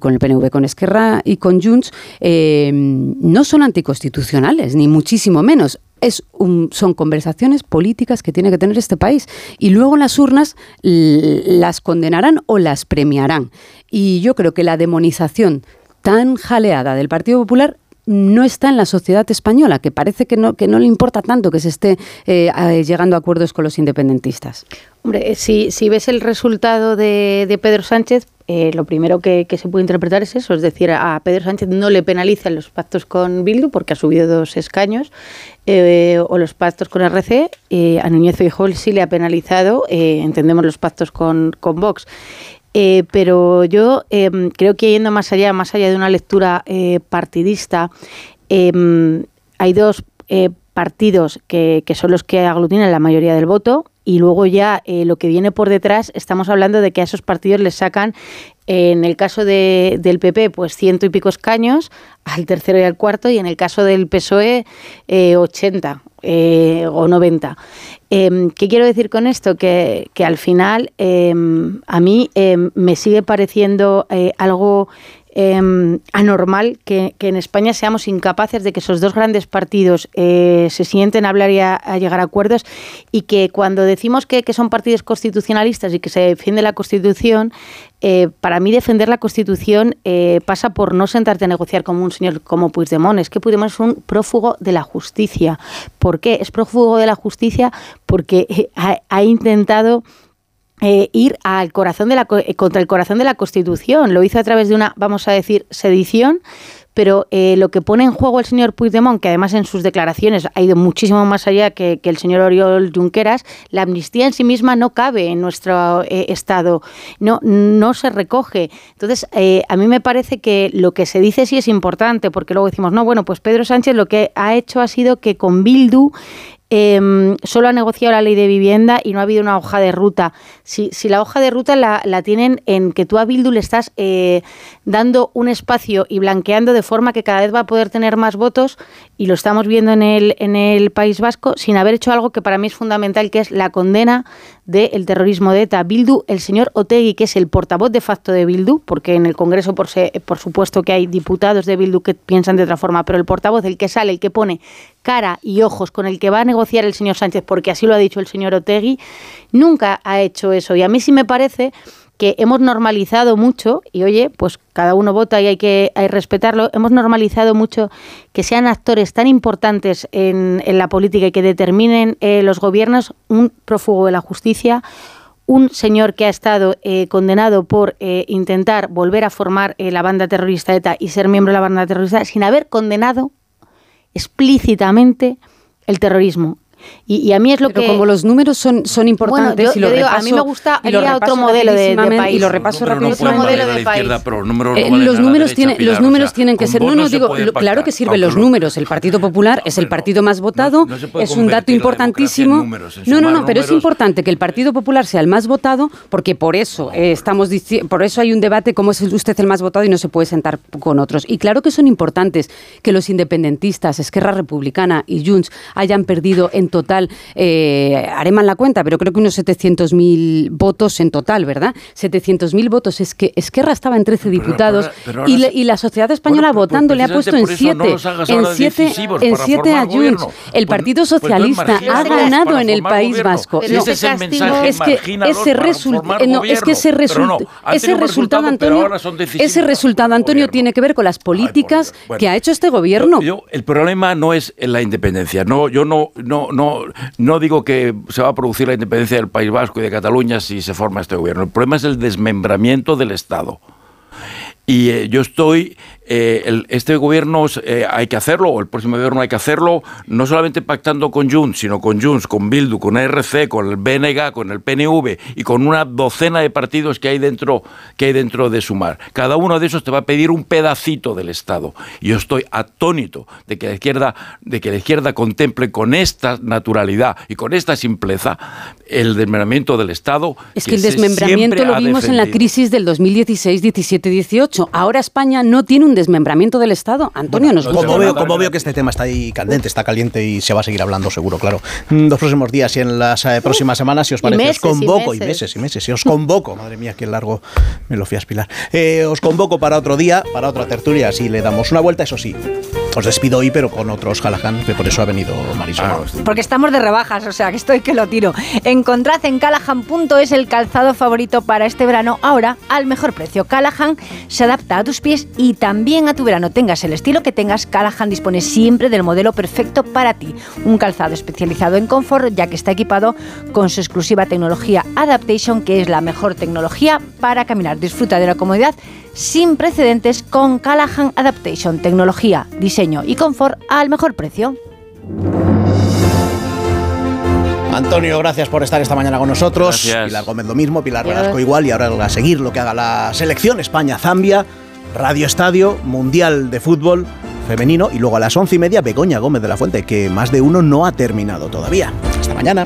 con Esquerra y con Junts no son anticonstitucionales, ni muchísimo menos. Es son conversaciones políticas que tiene que tener este país y luego las urnas las condenarán o las premiarán. Y yo creo que la demonización tan jaleada del Partido Popular no está en la sociedad española, que parece que no, que no le importa tanto que se esté eh, llegando a acuerdos con los independentistas. Hombre, eh, si, si ves el resultado de, Pedro Sánchez, eh, lo primero que, se puede interpretar es eso, es decir, a Pedro Sánchez no le penalizan los pactos con Bildu porque ha subido dos escaños, o los pactos con RC, a Núñez Feijóo sí le ha penalizado, entendemos los pactos con, con Vox. Eh, pero yo em, creo que yendo más allá, más allá de una lectura eh, partidista, em, hay dos eh, partidos que, que, son los que aglutinan la mayoría del voto y luego ya lo que viene por detrás, estamos hablando de que a esos partidos les sacan en el caso de, del PP, pues ciento y pico escaños, al tercero y al cuarto, y en el caso del PSOE, 80 o 90. Em, ¿Qué quiero decir con esto? Que, al final em, a mí em, me sigue pareciendo algo anormal que, en España seamos incapaces de que esos dos grandes partidos eh, se sienten a hablar y a, llegar a acuerdos y que cuando decimos que, que, son partidos constitucionalistas y que se defiende la Constitución, eh, para mí defender la Constitución eh, pasa por no sentarte a negociar como un señor como Puigdemont. Es que Puigdemont es un prófugo de la justicia. ¿Por qué? Es prófugo de la justicia porque ha, intentado eh, ir al corazón de la, eh, contra el corazón de la Constitución. Lo hizo a través de una, vamos a decir, sedición, pero eh, lo que pone en juego el señor Puigdemont, que además en sus declaraciones ha ido muchísimo más allá que, que el señor Oriol Junqueras, la amnistía en sí misma no cabe en nuestro Estado, no, no se recoge. Entonces, a mí me parece que lo que se dice sí es importante, porque luego decimos, no, bueno, pues Pedro Sánchez lo que ha hecho ha sido que con Bildu eh, solo ha negociado la ley de vivienda y no ha habido una hoja de ruta. Si, si la hoja de ruta la, la tienen en que tú a Bildu le estás eh, dando un espacio y blanqueando de forma que cada vez va a poder tener más votos, y lo estamos viendo en el, en el País Vasco, sin haber hecho algo que para mí es fundamental, que es la condena del terrorismo de ETA. Bildu, el señor Otegui, que es el portavoz de facto de Bildu, porque en el Congreso por, se- por supuesto que hay diputados de Bildu que piensan de otra forma, pero el portavoz, el que sale, el que pone cara y ojos con el que va a negociar el señor Sánchez, porque así lo ha dicho el señor Otegui, nunca ha hecho eso. Y a mí sí me parece que hemos normalizado mucho, y oye, pues cada uno vota y hay que, hay respetarlo, hemos normalizado mucho que sean actores tan importantes en, en la política y que determinen eh, los gobiernos un prófugo de la justicia, un señor que ha estado eh, condenado por eh, intentar volver a formar eh, la banda terrorista ETA y ser miembro de la banda terrorista sin haber condenado explícitamente el terrorismo. Y, y a mí es lo Pero que... como los números son, son importantes Bueno, yo- y lo yo digo, a mí repaso- me gusta y lo otro repaso modelo de- de país. y lo repaso Pero no Otro modelo de país. pero los números no Eh, los números, derecha, tienen, Pilar, los o números sea, tienen que ser. No, no, se digo, claro que sirven los números. El Partido Popular es el partido más votado, es un dato importantísimo. números, No, no, no, pero es importante que el Partido Popular sea el más votado, porque por eso eh, estamos por eso hay un debate cómo es usted el más votado y no se puede sentar con otros. Y claro que son importantes que los independentistas, Esquerra Republicana y Junts hayan perdido en total, eh, haré mal la cuenta, pero creo que unos 700.000 votos en total, ¿verdad? 700.000 votos. Es que Esquerra estaba en 13 Pero- diputados pero- pero ahora y, le- se- y la sociedad española Bueno, pues- votando pues le ha puesto en precisamente por eso no 7 los hagas en ahora 7 decisivos en para 7 formar a Junts. El Pues- Partido pues Socialista ha ganado en el País gobierno. Vasco. Pero No, ese es el mensaje, es que ese, para resulta, formar no, es que ese, no, han ese resultado, resultado, Antonio, ese resultado, Antonio, tiene que ver con las políticas. Bueno. que ha hecho este gobierno. Yo, el problema no es la independencia. No, yo no, no, no, no digo que se va a producir la independencia del País Vasco y de Cataluña si se forma este gobierno. El problema es el desmembramiento del Estado. Y eh, yo estoy, eh, el- este gobierno eh, hay que hacerlo, o el próximo gobierno hay que hacerlo, no solamente pactando con Junts, sino con Junts, con Bildu, con ERC, con el BNG, con el PNV y con una docena de partidos que hay dentro, que hay dentro de Sumar. Cada uno de esos te va a pedir un pedacito del Estado. Y yo estoy atónito de que la izquierda, de que la izquierda contemple con esta naturalidad y con esta simpleza el desmembramiento del Estado. Es que el se desmembramiento lo vimos en la crisis del 2016, 17, 18. Ahora España no tiene un desmembramiento del Estado. Antonio, nos gusta. Como veo, como veo que este tema está ahí candente, está caliente y se va a seguir hablando seguro, claro. Mm, Los próximos días y en las eh, próximas semanas, si os y parece, meses, os y convoco, y meses. meses y meses, si os convoco, madre mía, qué largo me lo fui a espilar. Eh, os convoco para otro día, para otra tertulia, así le damos una vuelta, eso sí. Os despido hoy, pero con otros Callahan, que por eso ha venido Marisol. Ah, Porque estamos de rebajas, o sea que estoy que lo tiro. Encontrad en Callahan.es el calzado favorito para este verano, ahora al mejor precio. Callahan se adapta a tus pies y también a tu verano. Tengas el estilo que tengas, Callahan dispone siempre del modelo perfecto para ti. Un calzado especializado en confort, ya que está equipado con su exclusiva tecnología Adaptation, que es la mejor tecnología para caminar. Disfruta de la comodidad sin precedentes con Callahan Adaptation, tecnología, diseño y confort al mejor precio. Antonio, gracias por estar esta mañana con nosotros. Gracias. Pilar Gómez lo mismo, Pilar. Velasco igual y ahora a seguir lo que haga la selección España-Zambia, Radio Estadio, Mundial de Fútbol Femenino y luego a las once y media Begoña Gómez de la Fuente, que más de uno no ha terminado todavía. Hasta mañana.